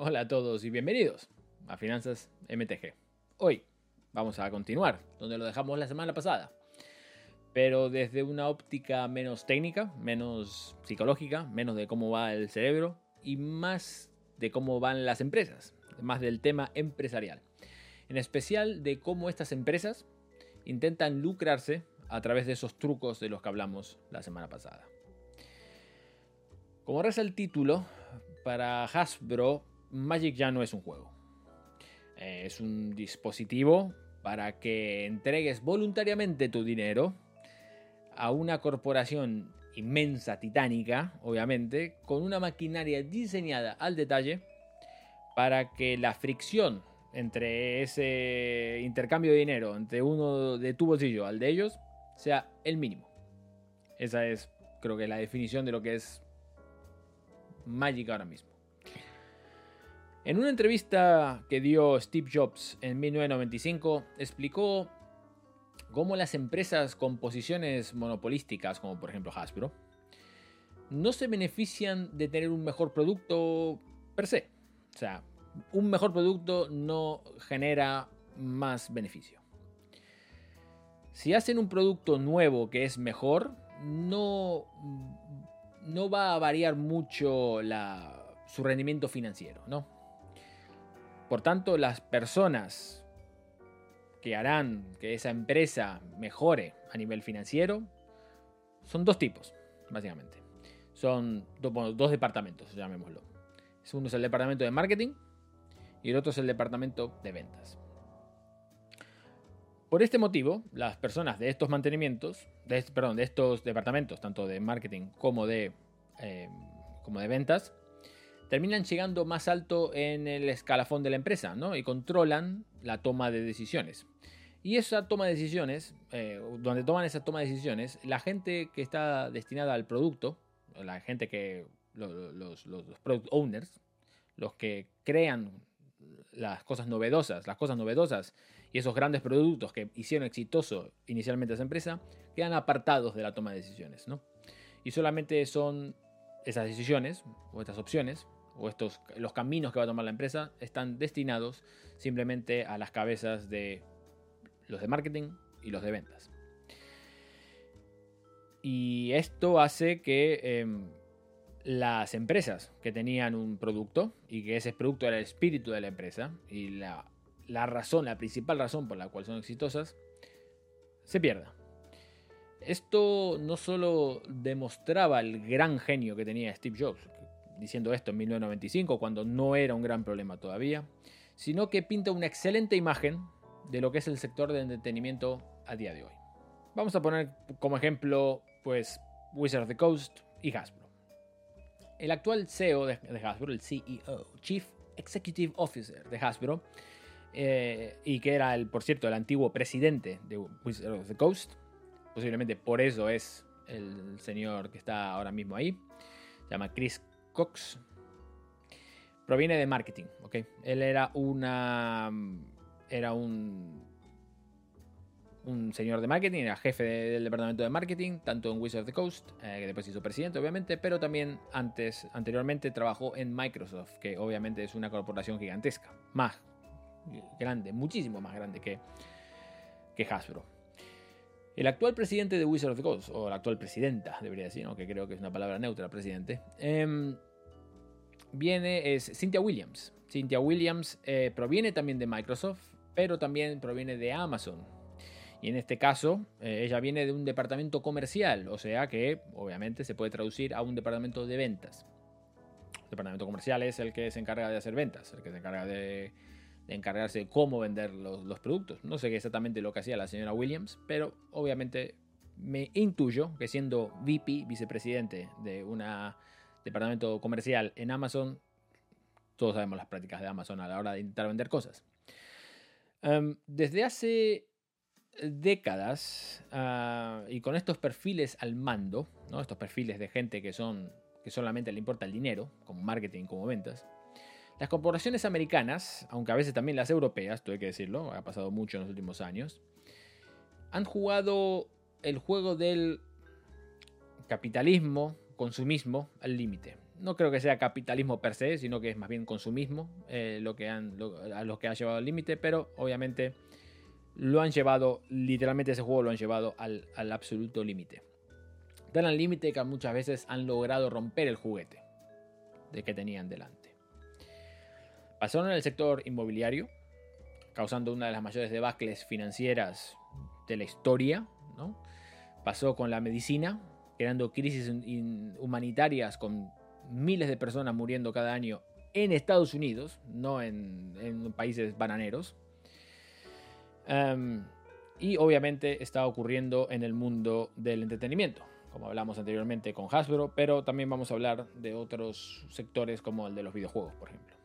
Hola a todos y bienvenidos a Finanzas MTG. Hoy vamos a continuar donde lo dejamos la semana pasada, pero desde una óptica menos técnica, menos psicológica, menos de cómo va el cerebro y más de cómo van las empresas, más del tema empresarial. En especial de cómo estas empresas intentan lucrarse a través de esos trucos de los que hablamos la semana pasada. Como reza el título, para Hasbro, Magic ya no es un juego. Eh, es un dispositivo para que entregues voluntariamente tu dinero a una corporación inmensa, titánica, obviamente, con una maquinaria diseñada al detalle para que la fricción entre ese intercambio de dinero, entre uno de tu bolsillo al de ellos, sea el mínimo. Esa es, creo que, la definición de lo que es Magic ahora mismo. En una entrevista que dio Steve Jobs en 1995, explicó cómo las empresas con posiciones monopolísticas, como por ejemplo Hasbro, no se benefician de tener un mejor producto per se. O sea, un mejor producto no genera más beneficio. Si hacen un producto nuevo que es mejor, no no va a variar mucho su rendimiento financiero, ¿no? Por tanto, las personas que harán que esa empresa mejore a nivel financiero son dos tipos, básicamente. Son dos departamentos, llamémoslo. Uno es el departamento de marketing y el otro es el departamento de ventas. Por este motivo, las personas de estos mantenimientos, de, perdón, de estos departamentos, tanto de marketing como de, eh, como de ventas, terminan llegando más alto en el escalafón de la empresa ¿no? y controlan la toma de decisiones. Y esa toma de decisiones, eh, donde toman esa toma de decisiones, la gente que está destinada al producto, la gente que, los, los, los product owners, los que crean las cosas novedosas, las cosas novedosas y esos grandes productos que hicieron exitoso inicialmente esa empresa, quedan apartados de la toma de decisiones, ¿no? Y solamente son esas decisiones o estas opciones o estos los caminos que va a tomar la empresa están destinados simplemente a las cabezas de los de marketing y los de ventas. Y esto hace que em, las empresas que tenían un producto y que ese producto era el espíritu de la empresa y la, razón, la principal razón por la cual son exitosas, se pierda. Esto no solo demostraba el gran genio que tenía Steve Jobs, diciendo esto en 1995, cuando no era un gran problema todavía, sino que pinta una excelente imagen de lo que es el sector de entretenimiento a día de hoy. Vamos a poner como ejemplo, pues, Wizard of the Coast y Hasbro. El actual CEO de, Hasbro, el CEO, Chief Executive Officer de Hasbro, eh, y que era, el, por cierto, el antiguo presidente de Wizard of the Coast, posiblemente por eso es el señor que está ahora mismo ahí, se llama Chris Cox, proviene de marketing, ¿ok? Él era una... era un un señor de marketing, era jefe del departamento de marketing, tanto en Wizard of the Coast, eh, que después hizo presidente, obviamente, pero también antes, anteriormente trabajó en Microsoft, que obviamente es una corporación gigantesca, más grande, muchísimo más grande que, que Hasbro. El actual presidente de Wizard of the Coast, o la actual presidenta, debería decir, que creo que es una palabra neutra, presidente, em, viene, es Cynthia Williams. Cynthia Williams eh, proviene también de Microsoft, pero también proviene de Amazon. Y en este caso, eh, ella viene de un departamento comercial, o sea que obviamente se puede traducir a un departamento de ventas. El departamento comercial es el que se encarga de hacer ventas, el que se encarga de, encargarse de cómo vender los, productos. No sé exactamente lo que hacía la señora Williams, pero obviamente me intuyo que siendo VP, vicepresidente de un departamento comercial en Amazon, todos sabemos las prácticas de Amazon a la hora de intentar vender cosas. Em, desde hace décadas ah, y con estos perfiles al mando, estos perfiles de gente que, son, que solamente le importa el dinero, como marketing, como ventas, las corporaciones americanas, aunque a veces también las europeas, tuve que decirlo, ha pasado mucho en los últimos años, han jugado el juego del capitalismo, consumismo al límite. no creo que sea capitalismo per se, sino que es más bien consumismo eh, lo que han, a los que ha llevado al límite, pero obviamente lo han llevado, literalmente ese juego lo han llevado al, al absoluto límite. Tan al límite que muchas veces han logrado romper el juguete de que tenían delante. Pasaron en el sector inmobiliario, causando una de las mayores debacles financieras de la historia. ¿no? Pasó con la medicina, creando crisis humanitarias con miles de personas muriendo cada año en Estados Unidos, no en, países bananeros. Em, y obviamente está ocurriendo en el mundo del entretenimiento, como hablamos anteriormente con Hasbro, pero también vamos a hablar de otros sectores como el de los videojuegos, por ejemplo.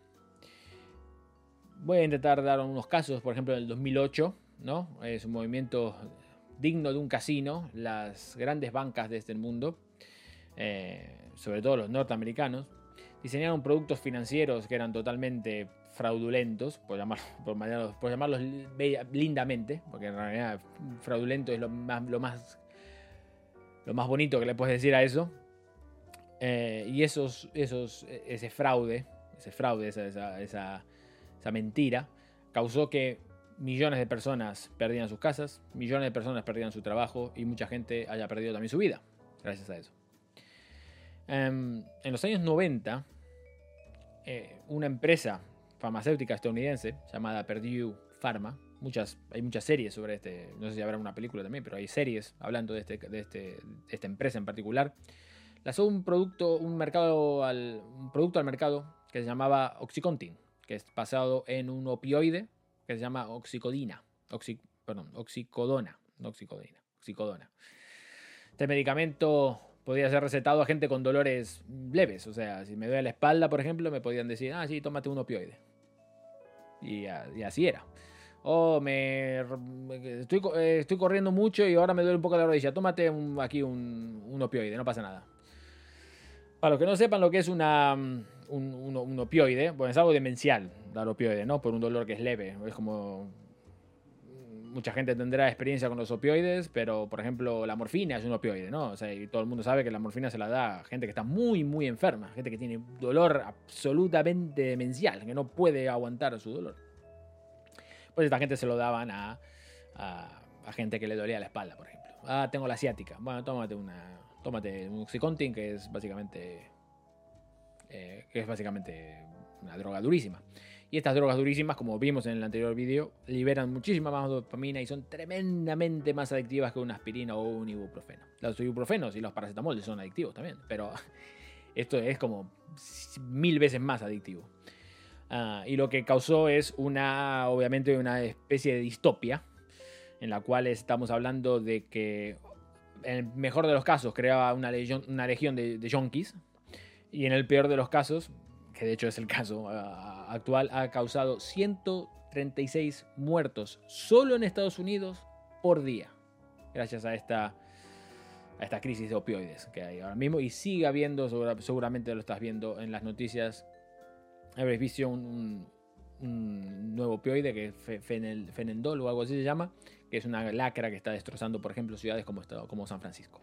Voy a intentar dar unos casos, por ejemplo, en el 2008, ¿no? Es un movimiento digno de un casino, las grandes bancas de este mundo, eh, sobre todo los norteamericanos, diseñaron productos financieros que eran totalmente fraudulentos, por, por, llamarlos, lindamente, porque en realidad fraudulento es lo más, lo más, lo más bonito que le puedes decir a eso. Eh, y esos, esos, ese fraude, ese fraude, esa, esa mentira, causó que millones de personas perdían sus casas, millones de personas perdían su trabajo y mucha gente haya perdido también su vida gracias a eso. Em, en los años 90, eh, una empresa farmacéutica estadounidense llamada Purdue Pharma, muchas, hay muchas series sobre este, no sé si habrá una película también, pero hay series hablando de, este, de, este, de esta empresa en particular, lanzó un producto, un, mercado al, un producto al mercado que se llamaba Oxycontin, que es basado en un opioide que se llama oxicodina. perdón, oxicodona. No oxicodina, oxicodona. Este medicamento podía ser recetado a gente con dolores leves. O sea, si me duele la espalda, por ejemplo, me podían decir, ah, sí, tómate un opioide. Y, así era. O me estoy, eh, estoy, corriendo mucho y ahora me duele un poco la rodilla. Tómate aquí un, opioide, no pasa nada. Para los que no sepan lo que es una, un, opioide, bueno, es algo demencial dar opioide, ¿no? Por un dolor que es leve. Es como. Mucha gente tendrá experiencia con los opioides, pero por ejemplo, la morfina es un opioide, ¿no? O sea, y todo el mundo sabe que la morfina se la da a gente que está muy, muy enferma, gente que tiene dolor absolutamente demencial, que no puede aguantar su dolor. Pues esta gente se lo daban a, a, gente que le dolía la espalda, por ejemplo. Ah, tengo la asiática. Bueno, tómate una. Tómate un Oxycontin, que es básicamente eh, que es básicamente una droga durísima. Y estas drogas durísimas, como vimos en el anterior vídeo, liberan muchísima más dopamina y son tremendamente más adictivas que una aspirina o un ibuprofeno. Los ibuprofenos y los paracetamoles son adictivos también, pero esto es como mil veces más adictivo. Ah, y lo que causó es una, obviamente, una especie de distopia, en la cual estamos hablando de que, en el mejor de los casos, creaba una legión, una legión de, de junkies, y en el peor de los casos, que de hecho es el caso ah, actual, ha causado 136 muertos solo en Estados Unidos por día, gracias a esta, a esta crisis de opioides que hay ahora mismo y sigue habiendo, seguramente lo estás viendo en las noticias, habréis visto un, nuevo opioide que es Fenendol o algo así se llama, que es una lacra que está destrozando, por ejemplo, ciudades como, como San Francisco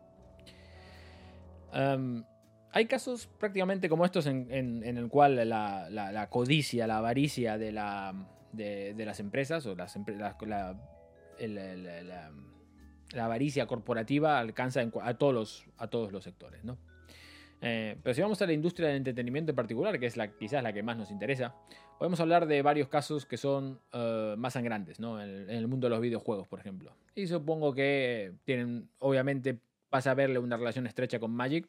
hay casos prácticamente como estos en, el cual la, codicia, la avaricia de, las empresas o las, la, la, avaricia corporativa alcanza a, todos los, a todos los sectores. ¿no? Eh, pero si vamos a la industria del entretenimiento en particular, que es la, quizás la que más nos interesa, podemos hablar de varios casos que son eh, más sangrantes ¿no? en, el mundo de los videojuegos, por ejemplo. Y supongo que tienen, obviamente, pasa a verle una relación estrecha con Magic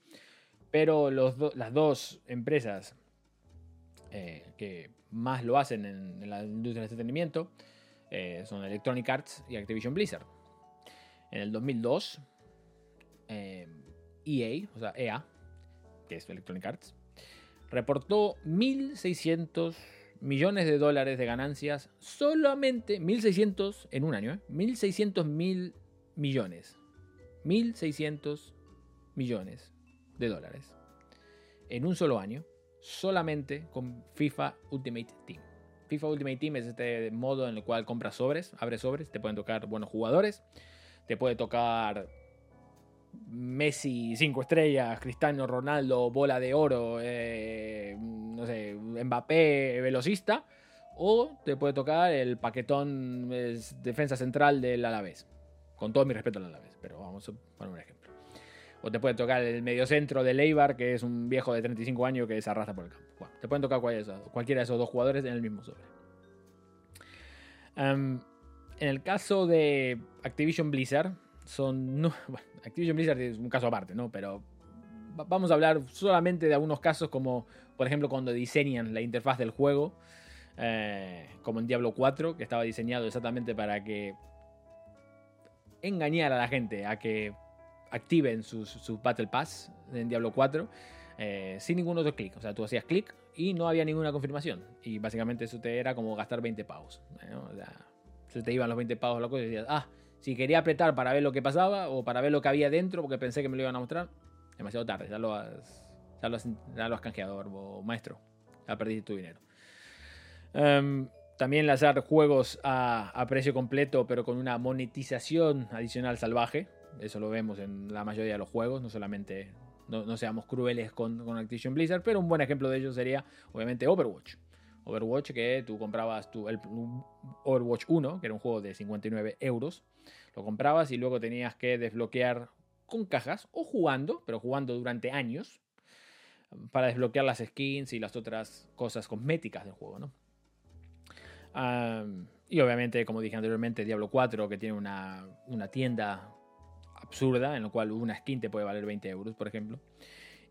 pero las dos empresas eh, que más lo hacen en, la industria del entretenimiento eh, son Electronic Arts y Activision Blizzard. En el 2002, EA, e o sea, EA, que es Electronic Arts, reportó 1.600 millones de dólares de ganancias solamente 1.600 en un año, ¿eh? 1.600 mil millones. 1.600 millones de dólares en un solo año solamente con FIFA Ultimate Team. FIFA Ultimate Team es este modo en el cual compras sobres, abres sobres, te pueden tocar buenos jugadores, te puede tocar Messi 5 estrellas, Cristiano Ronaldo bola de oro, eh, no sé, Mbappé velocista, o te puede tocar el paquetón defensa central del Alavés. Con todo mi respeto al Alavés, pero vamos a poner un ejemplo. O te puede tocar el mediocentro de Leibar, que es un viejo de 35 años que se arrastra por el campo. Te pueden tocar cualquiera de esos dos jugadores en el mismo sobre. en el caso de Activision Blizzard, son. Activision Blizzard es un caso aparte, ¿no? Pero vamos a hablar solamente de algunos casos, como por ejemplo cuando diseñan la interfaz del juego, eh, como en Diablo 4, que estaba diseñado exactamente para que engañar a la gente a que activen sus, Battle Pass en Diablo 4 eh, sin ningún otro clic. O sea, tú hacías clic y no había ninguna confirmación. Y básicamente eso te era como gastar 20 pavos. O sea, se te iban los 20 pavos locos y decías, ah, si quería apretar para ver lo que pasaba o para ver lo que había dentro porque pensé que me lo iban a mostrar, demasiado tarde, ya lo has, ya lo has, ya lo has canjeado, maestro. Ya perdiste tu dinero. Um, también lanzar juegos a, precio completo, pero con una monetización adicional salvaje. Eso lo vemos en la mayoría de los juegos, no solamente. No, seamos crueles con, con, Activision Blizzard, pero un buen ejemplo de ello sería, obviamente, Overwatch. Overwatch, que tú comprabas tu, el Overwatch 1, que era un juego de 59 euros, lo comprabas y luego tenías que desbloquear con cajas o jugando, pero jugando durante años, para desbloquear las skins y las otras cosas cosméticas del juego, ¿no? y obviamente, como dije anteriormente, Diablo 4, que tiene una, tienda absurda, en la cual una skin te puede valer 20 euros, por ejemplo.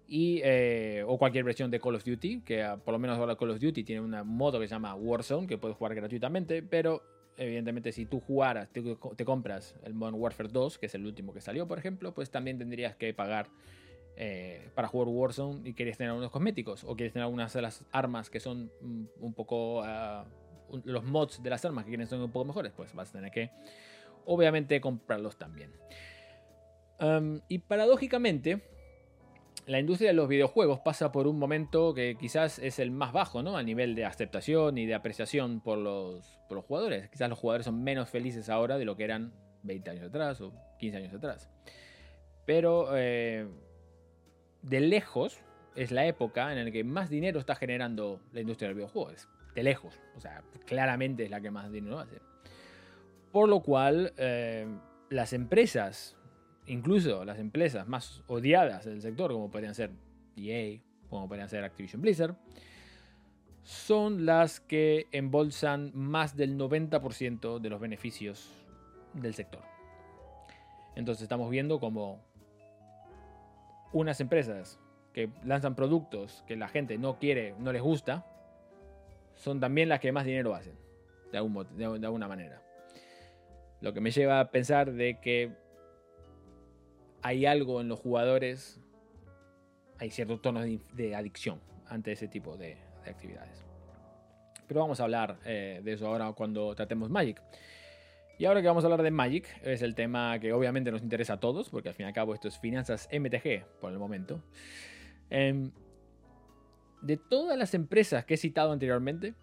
Y, eh, o cualquier versión de Call of Duty, que ah, por lo menos ahora Call of Duty tiene un modo que se llama Warzone, que puedes jugar gratuitamente, pero evidentemente si tú jugaras, te, compras el Modern Warfare 2, que es el último que salió, por ejemplo, pues también tendrías que pagar eh, para jugar Warzone y quieres tener algunos cosméticos, o quieres tener algunas de las armas que son mm, un poco... Ah, los mods de las armas que quieren ser un poco mejores, pues vas a tener que, obviamente, comprarlos también. Y paradójicamente, la industria de los videojuegos pasa por un momento que quizás es el más bajo, ¿no? A nivel de aceptación y de apreciación por los, los jugadores. Quizás los jugadores son menos felices ahora de lo que eran 20 años atrás o 15 años atrás. Pero eh, de lejos es la época en la que más dinero está generando la industria de los videojuegos de lejos. O sea, claramente es la que más dinero hace. Por lo cual, eh, las empresas, incluso las empresas más odiadas del sector, como podrían ser EA, como podrían ser Activision Blizzard, son las que embolsan más del 90% de los beneficios del sector. Entonces estamos viendo como unas empresas que lanzan productos que la gente no quiere, no les gusta, son también las que más dinero hacen, de, alguna manera. Lo que me lleva a pensar de que hay algo en los jugadores, hay ciertos tonos de, adicción ante ese tipo de, actividades. Pero vamos a hablar eh, de eso ahora cuando tratemos Magic. Y ahora que vamos a hablar de Magic, es el tema que obviamente nos interesa a todos, porque al fin y al cabo esto es finanzas MTG por el momento. Em, de todas las empresas que he citado anteriormente,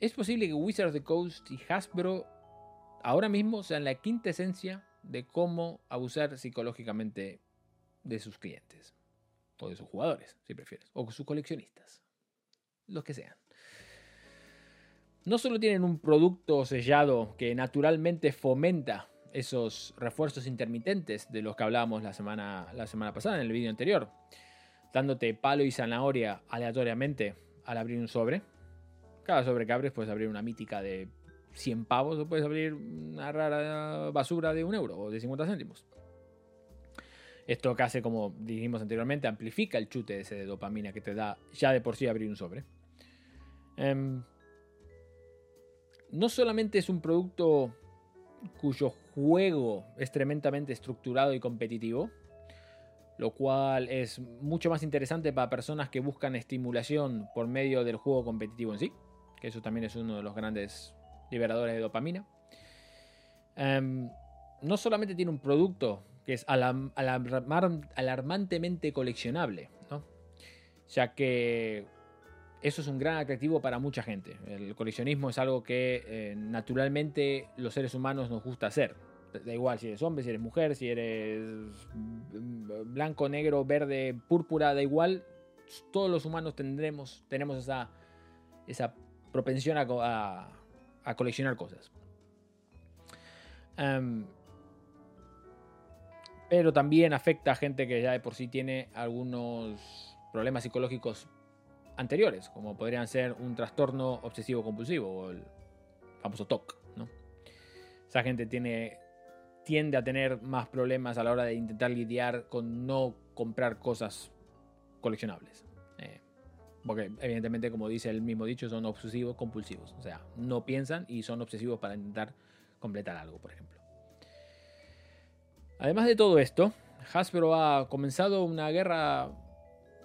es posible que Wizards of the Coast y Hasbro ahora mismo sean la quinta esencia de cómo abusar psicológicamente de sus clientes. O de sus jugadores, si prefieres. O sus coleccionistas. Los que sean. No solo tienen un producto sellado que naturalmente fomenta esos refuerzos intermitentes de los que hablábamos la semana, la semana pasada en el vídeo anterior, dándote palo y zanahoria aleatoriamente al abrir un sobre. Cada sobre que abres puedes abrir una mítica de 100 pavos o puedes abrir una rara basura de un euro o de 50 céntimos. Esto que hace, como dijimos anteriormente, amplifica el chute ese de dopamina que te da ya de por sí abrir un sobre. Em, no solamente es un producto cuyo juego es tremendamente estructurado y competitivo, lo cual es mucho más interesante para personas que buscan estimulación por medio del juego competitivo en sí, que eso también es uno de los grandes liberadores de dopamina. Em, no solamente tiene un producto que es alarmantemente coleccionable, ya que eso es un gran atractivo para mucha gente. El coleccionismo es algo que eh, naturalmente los seres humanos nos gusta hacer. Da igual si eres hombre, si eres mujer, si eres blanco, negro, verde, púrpura, da igual. Todos los humanos tendremos, tenemos esa, esa propensión a, coleccionar cosas. Em, pero también afecta a gente que ya de por sí tiene algunos problemas psicológicos anteriores, como podrían ser un trastorno obsesivo compulsivo o el famoso TOC. ¿no? Esa gente tiene, tiende a tener más problemas a la hora de intentar lidiar con no comprar cosas coleccionables. Porque evidentemente, como dice el mismo dicho, son obsesivos compulsivos. O sea, no piensan y son obsesivos para intentar completar algo, por ejemplo. Además de todo esto, Hasbro ha comenzado una guerra,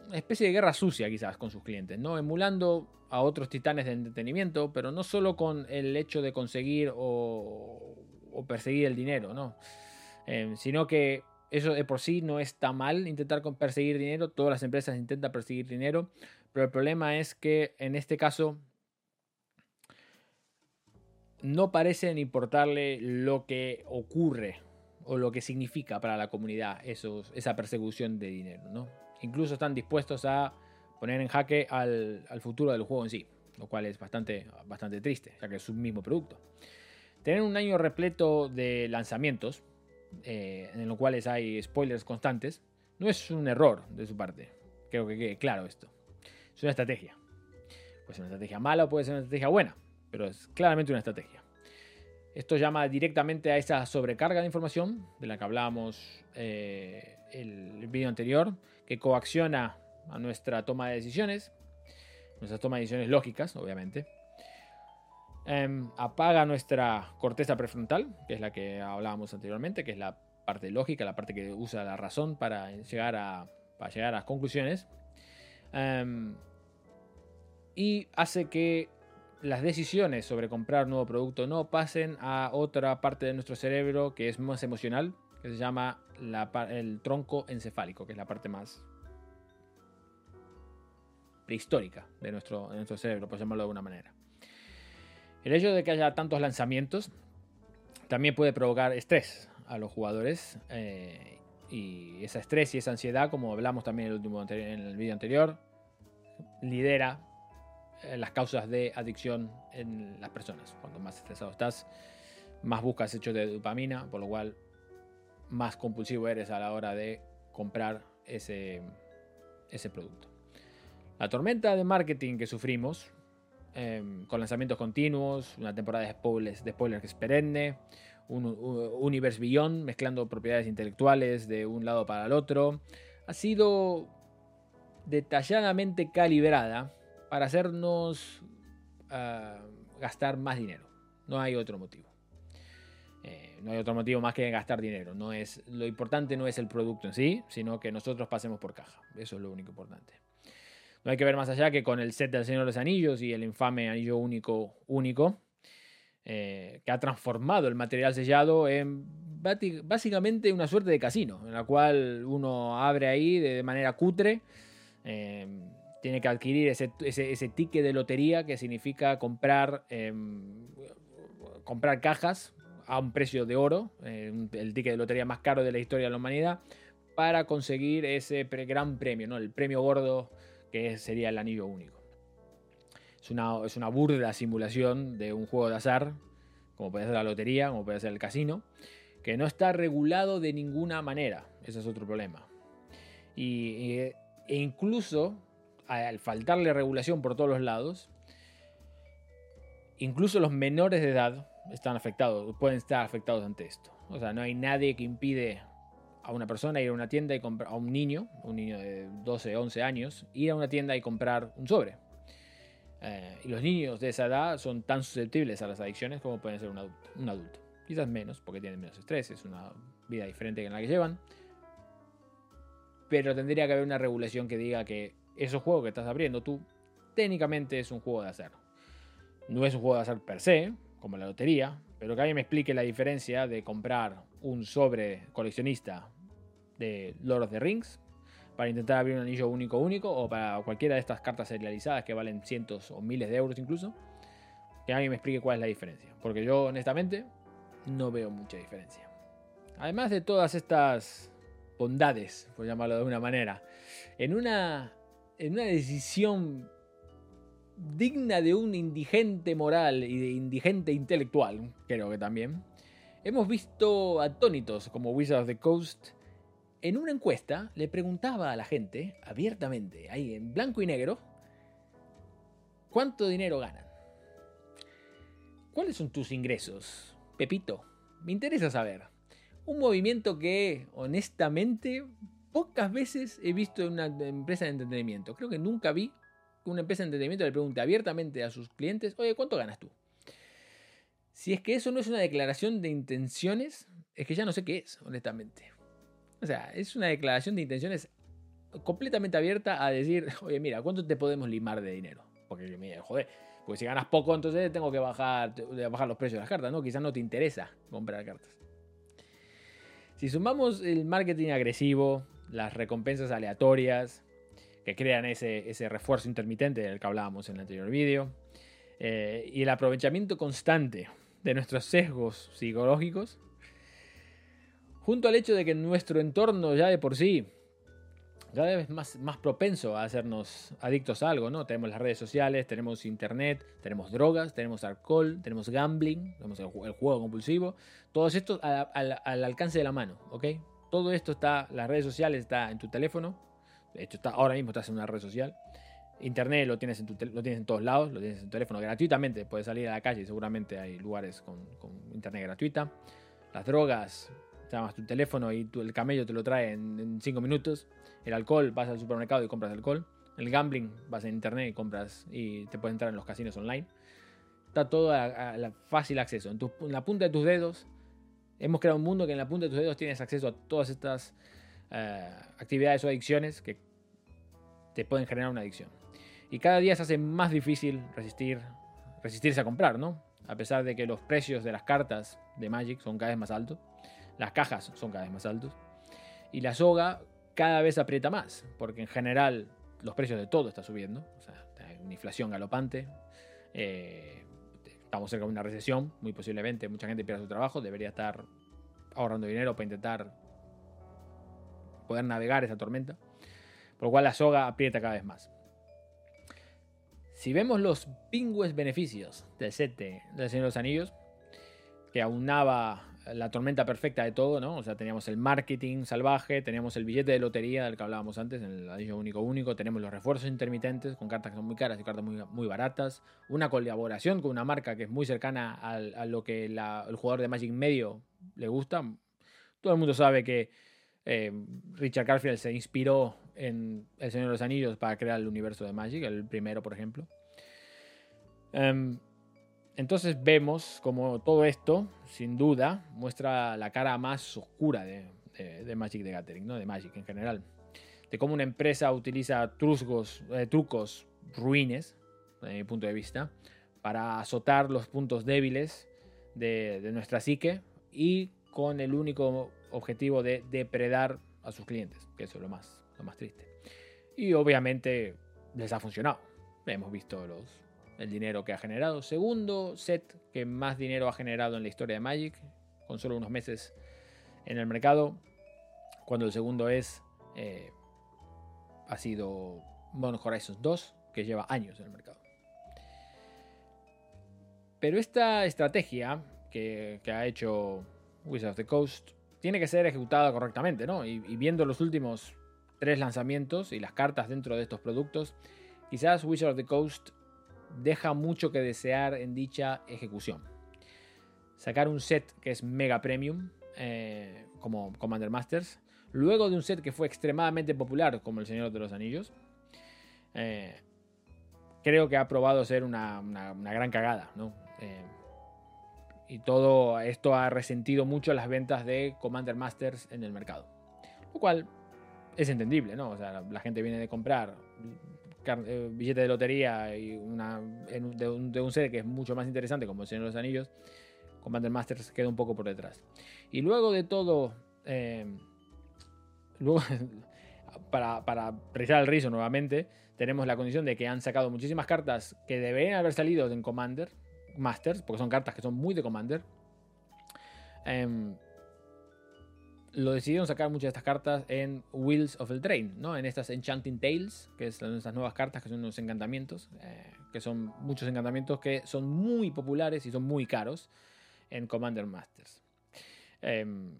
una especie de guerra sucia quizás con sus clientes, ¿no? Emulando a otros titanes de entretenimiento, pero no solo con el hecho de conseguir o, perseguir el dinero, ¿no? Em, sino que eso de por sí no está mal intentar perseguir dinero, todas las empresas intentan perseguir dinero, pero el problema es que en este caso no parecen importarle lo que ocurre o lo que significa para la comunidad esa persecución de dinero. ¿no? Incluso están dispuestos a poner en jaque al, futuro del juego en sí, lo cual es bastante, bastante triste, ya que es un mismo producto. Tener un año repleto de lanzamientos, eh, en los cuales hay spoilers constantes, no es un error de su parte. Creo que quede claro esto. Es una estrategia. Puede ser una estrategia mala o puede ser una estrategia buena, pero es claramente una estrategia. Esto llama directamente a esa sobrecarga de información de la que hablábamos eh, el vídeo anterior, que coacciona a nuestra toma de decisiones, nuestra toma de decisiones lógicas, obviamente. Em, apaga nuestra corteza prefrontal, que es la que hablábamos anteriormente, que es la parte lógica, la parte que usa la razón para llegar a, para llegar a conclusiones. Em, y hace que las decisiones sobre comprar un nuevo producto no pasen a otra parte de nuestro cerebro que es más emocional, que se llama el tronco encefálico, que es la parte más prehistórica de nuestro, cerebro, por llamarlo de alguna manera. El hecho de que haya tantos lanzamientos también puede provocar estrés a los jugadores. Eh, y ese estrés y esa ansiedad, como hablamos también en el, último, el vídeo anterior, lidera eh, las causas de adicción en las personas. Cuanto más estresado estás, más buscas hechos de dopamina, por lo cual más compulsivo eres a la hora de comprar ese, ese producto. La tormenta de marketing que sufrimos, em, con lanzamientos continuos, una temporada de spoilers, de spoilers que es perenne, un, un universe beyond, mezclando propiedades intelectuales de un lado para el otro, ha sido detalladamente calibrada para hacernos ah, gastar más dinero. No hay otro motivo. Eh, no hay otro motivo más que gastar dinero. No es, lo importante no es el producto en sí, sino que nosotros pasemos por caja. Eso es lo único importante. No hay que ver más allá que con el set del Señor de los Anillos y el infame anillo único único, eh, que ha transformado el material sellado en básicamente una suerte de casino, en la cual uno abre ahí de manera cutre. Eh, tiene que adquirir ese, ese, ticket de lotería que significa comprar, em, comprar cajas a un precio de oro, eh, el ticket de lotería más caro de la historia de la humanidad, para conseguir ese gran premio, ¿no? el premio gordo que sería el anillo único. Es una, es una burda simulación de un juego de azar, como puede ser la lotería, como puede ser el casino, que no está regulado de ninguna manera. Ese es otro problema. Y, e incluso al faltarle regulación por todos los lados, incluso los menores de edad están afectados, pueden estar afectados ante esto. O sea, no hay nadie que impide a una persona ir a una tienda y comprar, a un niño, un niño de 12, 11 años, ir a una tienda y comprar un sobre. Eh, y los niños de esa edad son tan susceptibles a las adicciones como pueden ser un adulto. Un adulto. Quizás menos, porque tienen menos estrés, es una vida diferente que en la que llevan. Pero tendría que haber una regulación que diga que esos juegos que estás abriendo tú, técnicamente es un juego de azar. No es un juego de azar per se, como la lotería, pero que alguien me explique la diferencia de comprar un sobre coleccionista de Lord of the Rings para intentar abrir un anillo único único o para cualquiera de estas cartas serializadas que valen cientos o miles de euros incluso. Que alguien me explique cuál es la diferencia. Porque yo honestamente no veo mucha diferencia. además de todas estas bondades, por llamarlo de alguna manera, en una, en una decisión digna de un indigente moral y de indigente intelectual, creo que también, hemos visto atónitos como Wizard of the Coast en una encuesta le preguntaba a la gente abiertamente, ahí en blanco y negro, ¿cuánto dinero ganan? ¿Cuáles son tus ingresos? Pepito, me interesa saber. Un movimiento que, honestamente, pocas veces he visto en una empresa de entretenimiento. Creo que nunca vi que una empresa de entretenimiento le pregunte abiertamente a sus clientes, oye, ¿cuánto ganas tú? Si es que eso no es una declaración de intenciones, es que ya no sé qué es, honestamente. O sea, es una declaración de intenciones completamente abierta a decir, oye, mira, ¿cuánto te podemos limar de dinero? Porque, mira, joder, porque si ganas poco, entonces tengo que bajar, bajar los precios de las cartas, ¿no? Quizás no te interesa comprar cartas. Si sumamos el marketing agresivo, las recompensas aleatorias, que crean ese, refuerzo intermitente del que hablábamos en el anterior vídeo, eh, y el aprovechamiento constante de nuestros sesgos psicológicos, junto al hecho de que nuestro entorno ya de por sí cada vez más, más propenso a hacernos adictos a algo, ¿no? Tenemos las redes sociales, tenemos internet, tenemos drogas, tenemos alcohol, tenemos gambling, tenemos el, juego compulsivo, todo esto al, alcance de la mano, ¿ok? Todo esto está, las redes sociales está en tu teléfono, de hecho está, ahora mismo estás en una red social, Internet lo tienes, en lo tienes en todos lados, lo tienes en tu teléfono gratuitamente, puedes salir a la calle, seguramente hay lugares con, con internet gratuita. Las drogas, llamas tu teléfono y el camello te lo trae en 5 minutos. El alcohol, vas al supermercado y compras alcohol. El gambling, vas en internet y compras y te puedes entrar en los casinos online. Está todo a, fácil acceso. En, la punta de tus dedos, hemos creado un mundo que en la punta de tus dedos tienes acceso a todas estas eh, actividades o adicciones que te pueden generar una adicción. Y cada día se hace más difícil resistir, resistirse a comprar, ¿no? A pesar de que los precios de las cartas de Magic son cada vez más altos las cajas son cada vez más altos. Y la soga cada vez aprieta más, porque en general los precios de todo están subiendo. O sea, hay una inflación galopante. Eh, estamos cerca de una recesión, muy posiblemente. Mucha gente pierde su trabajo, debería estar ahorrando dinero para intentar poder navegar esa tormenta. Por lo cual la soga aprieta cada vez más. Si vemos los pingües beneficios del set de, del Señor de los Anillos, que aunaba la tormenta perfecta de todo, ¿no? O sea, teníamos el marketing salvaje, teníamos el billete de lotería del que hablábamos antes, en el anillo único único, tenemos los refuerzos intermitentes con cartas que son muy caras y cartas muy, muy baratas, una colaboración con una marca que es muy cercana a, lo que el jugador de Magic medio le gusta. Todo el mundo sabe que eh, Richard Garfield se inspiró en El Señor de los Anillos para crear el universo de Magic, el primero, por ejemplo. Em, entonces vemos como todo esto, sin duda, muestra la cara más oscura de, Magic de Gathering, ¿no? de Magic en general. De cómo una empresa utiliza eh, trucos ruines, desde mi punto de vista, para azotar los puntos débiles de, nuestra psique y con el único objetivo de depredar a sus clientes, que eso es lo más, lo más triste. Y obviamente les ha funcionado. Hemos visto los, el dinero que ha generado. Segundo set que más dinero ha generado en la historia de Magic, con solo unos meses en el mercado. Cuando el segundo es, eh, ha sido Mono Horizons 2, que lleva años en el mercado. Pero esta estrategia que, ha hecho Wizards of the Coast tiene que ser ejecutada correctamente, ¿no? Y, y viendo los últimos tres lanzamientos y las cartas dentro de estos productos, quizás Wizards of the Coast deja mucho que desear en dicha ejecución. Sacar un set que es mega premium, eh, como Commander Masters, luego de un set que fue extremadamente popular, como El Señor de los Anillos, eh, creo que ha probado ser una, gran cagada, eh, y todo esto ha resentido mucho las ventas de Commander Masters en el mercado. Lo cual es entendible, ¿no? O sea, la gente viene de comprar eh, billete de lotería y una, de, un, set que es mucho más interesante como el Señor de los Anillos, Commander Masters queda un poco por detrás. Y luego de todo, eh, luego, para, para rizar el rizo nuevamente, tenemos la condición de que han sacado muchísimas cartas que deberían haber salido en Commander Masters, porque son cartas que son muy de Commander. Em, lo decidieron sacar muchas de estas cartas en Wheels of the Train, ¿no? En estas Enchanting Tales, que son estas nuevas cartas, que son unos encantamientos, eh, que son muchos encantamientos que son muy populares y son muy caros en Commander Masters. Em,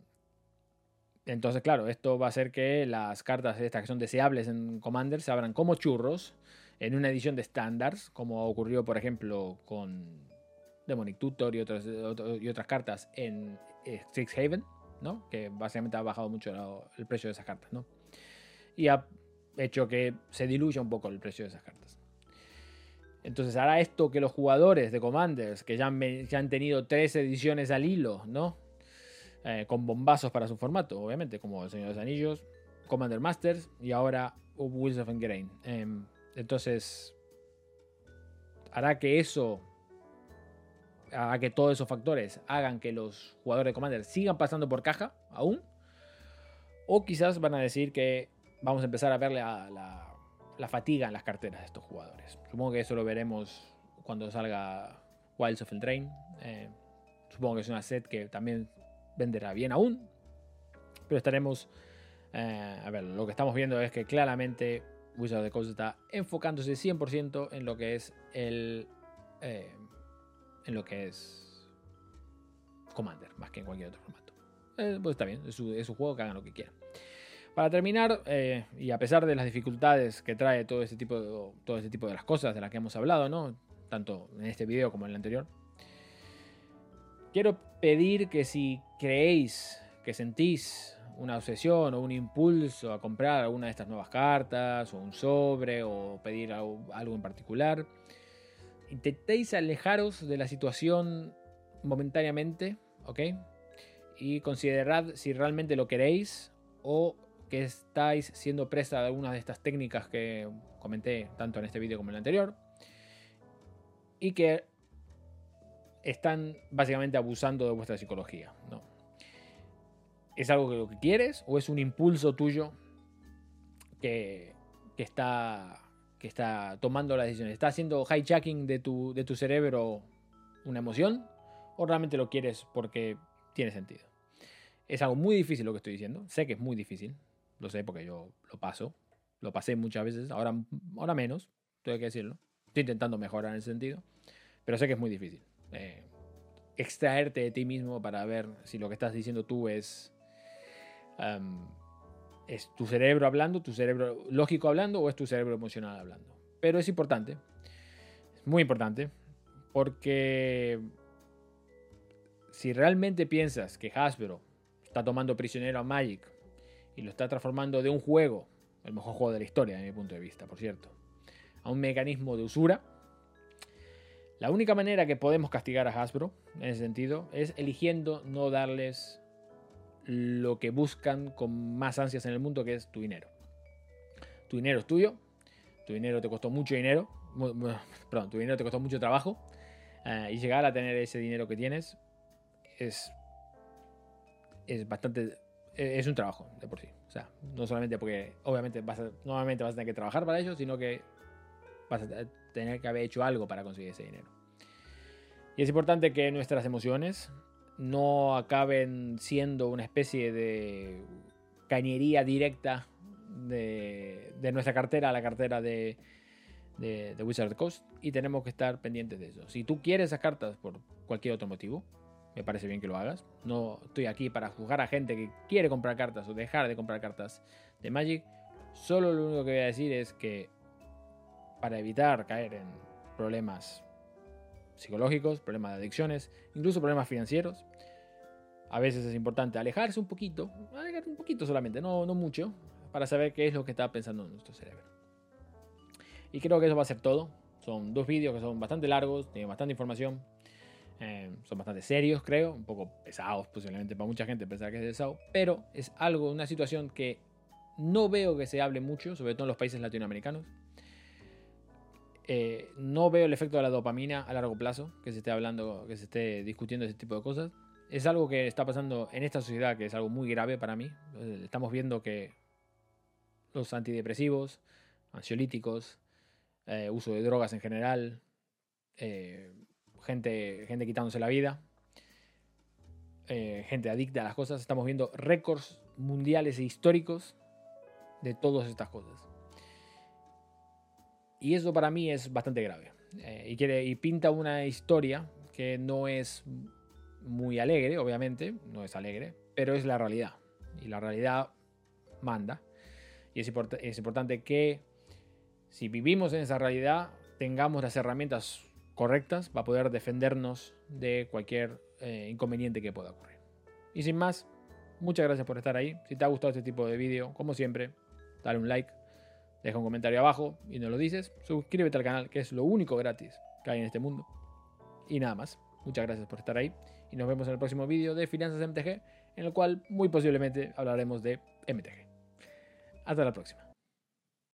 entonces, claro, esto va a hacer que las cartas estas que son deseables en Commander se abran como churros en una edición de standards, como ocurrió, por ejemplo, con Demonic Tutor y, otras, y otras cartas en eh, Strixhaven Que básicamente ha bajado mucho el precio de esas cartas, ¿no? Y ha hecho que se diluya un poco el precio de esas cartas. Entonces hará esto que los jugadores de Commanders, que ya han, tenido tres ediciones al hilo, ¿no? Eh, con bombazos para su formato, obviamente, como El Señor de los Anillos, Commander Masters y ahora Wheels of Ingrain. Em, entonces, hará que eso a que todos esos factores hagan que los jugadores de Commander sigan pasando por caja aún. O quizás van a decir que vamos a empezar a ver la, fatiga en las carteras de estos jugadores. Supongo que eso lo veremos cuando salga Wilds of the Train. Eh, supongo que es una set que también venderá bien aún. Pero estaremos... Eh, a ver, lo que estamos viendo es que claramente Wizard of the Coast está enfocándose 100% en lo que es el... Eh, en lo que es Commander, más que en cualquier otro formato. Eh, pues está bien, es su, juego, que hagan lo que quieran. Para terminar, eh, y a pesar de las dificultades que trae todo este tipo de, todo este tipo de las cosas de las que hemos hablado, ¿no? tanto en este video como en el anterior, quiero pedir que si creéis que sentís una obsesión o un impulso a comprar alguna de estas nuevas cartas, o un sobre, o pedir algo en particular, intentéis alejaros de la situación momentáneamente, ¿ok? Y considerad si realmente lo queréis o que estáis siendo presa de algunas de estas técnicas que comenté tanto en este vídeo como en el anterior. Y que están básicamente abusando de vuestra psicología, ¿no? ¿Es algo que lo que quieres o es un impulso tuyo que, que está está tomando las decisiones. ¿Está haciendo hijacking de tu, de tu cerebro una emoción? ¿O realmente lo quieres porque tiene sentido? Es algo muy difícil lo que estoy diciendo. Sé que es muy difícil. Lo sé porque yo lo paso. Lo pasé muchas veces. Ahora, ahora menos. Tengo que decirlo. Estoy intentando mejorar en ese sentido. Pero sé que es muy difícil. Eh, extraerte de ti mismo para ver si lo que estás diciendo tú es... Em, ¿Es tu cerebro hablando, tu cerebro lógico hablando o es tu cerebro emocional hablando? Pero es importante, es muy importante, porque si realmente piensas que Hasbro está tomando prisionero a Magic y lo está transformando de un juego, el mejor juego de la historia, desde mi punto de vista, por cierto, a un mecanismo de usura, la única manera que podemos castigar a Hasbro en ese sentido es eligiendo no darles lo que buscan con más ansias en el mundo, que es tu dinero. Tu dinero es tuyo, tu dinero te costó mucho dinero, perdón, tu dinero te costó mucho trabajo, eh, y llegar a tener ese dinero que tienes es, es bastante, e, es un trabajo de por sí. O sea, no solamente porque obviamente vas a, normalmente vas a tener que trabajar para ello, sino que vas a tener que haber hecho algo para conseguir ese dinero. Y es importante que nuestras emociones no acaben siendo una especie de cañería directa de, nuestra cartera a la cartera de, de, Wizard Coast y tenemos que estar pendientes de eso. Si tú quieres esas cartas por cualquier otro motivo, me parece bien que lo hagas. No estoy aquí para juzgar a gente que quiere comprar cartas o dejar de comprar cartas de Magic. Solo lo único que voy a decir es que para evitar caer en problemas psicológicos, problemas de adicciones, incluso problemas financieros. A veces es importante alejarse un poquito, alejarse un poquito solamente, no, no mucho, para saber qué es lo que está pensando nuestro cerebro. Y creo que eso va a ser todo. Son dos vídeos que son bastante largos, tienen bastante información, eh, son bastante serios, creo, un poco pesados posiblemente para mucha gente pensar que es pesado, pero es algo, una situación que no veo que se hable mucho, sobre todo en los países latinoamericanos. Eh, no veo el efecto de la dopamina a largo plazo, que se esté hablando, que se esté discutiendo ese tipo de cosas. Es algo que está pasando en esta sociedad, que es algo muy grave para mí. Eh, estamos viendo que los antidepresivos, ansiolíticos, eh, uso de drogas en general, gente, gente quitándose la vida, eh, gente adicta a las cosas, estamos viendo récords mundiales e históricos de todas estas cosas. Y eso para mí es bastante grave. Eh, y, pinta una historia que no es muy alegre, obviamente, no es alegre, pero es la realidad. Y la realidad manda. Y es, es importante que si vivimos en esa realidad, tengamos las herramientas correctas para poder defendernos de cualquier eh, inconveniente que pueda ocurrir. Y sin más, muchas gracias por estar ahí. Si te ha gustado este tipo de vídeo, como siempre, dale un like, deja un comentario abajo y no lo dices. Suscríbete al canal, que es lo único gratis que hay en este mundo. Y nada más. Muchas gracias por estar ahí. Y nos vemos en el próximo vídeo de Finanzas MTG, en el cual muy posiblemente hablaremos de MTG. Hasta la próxima.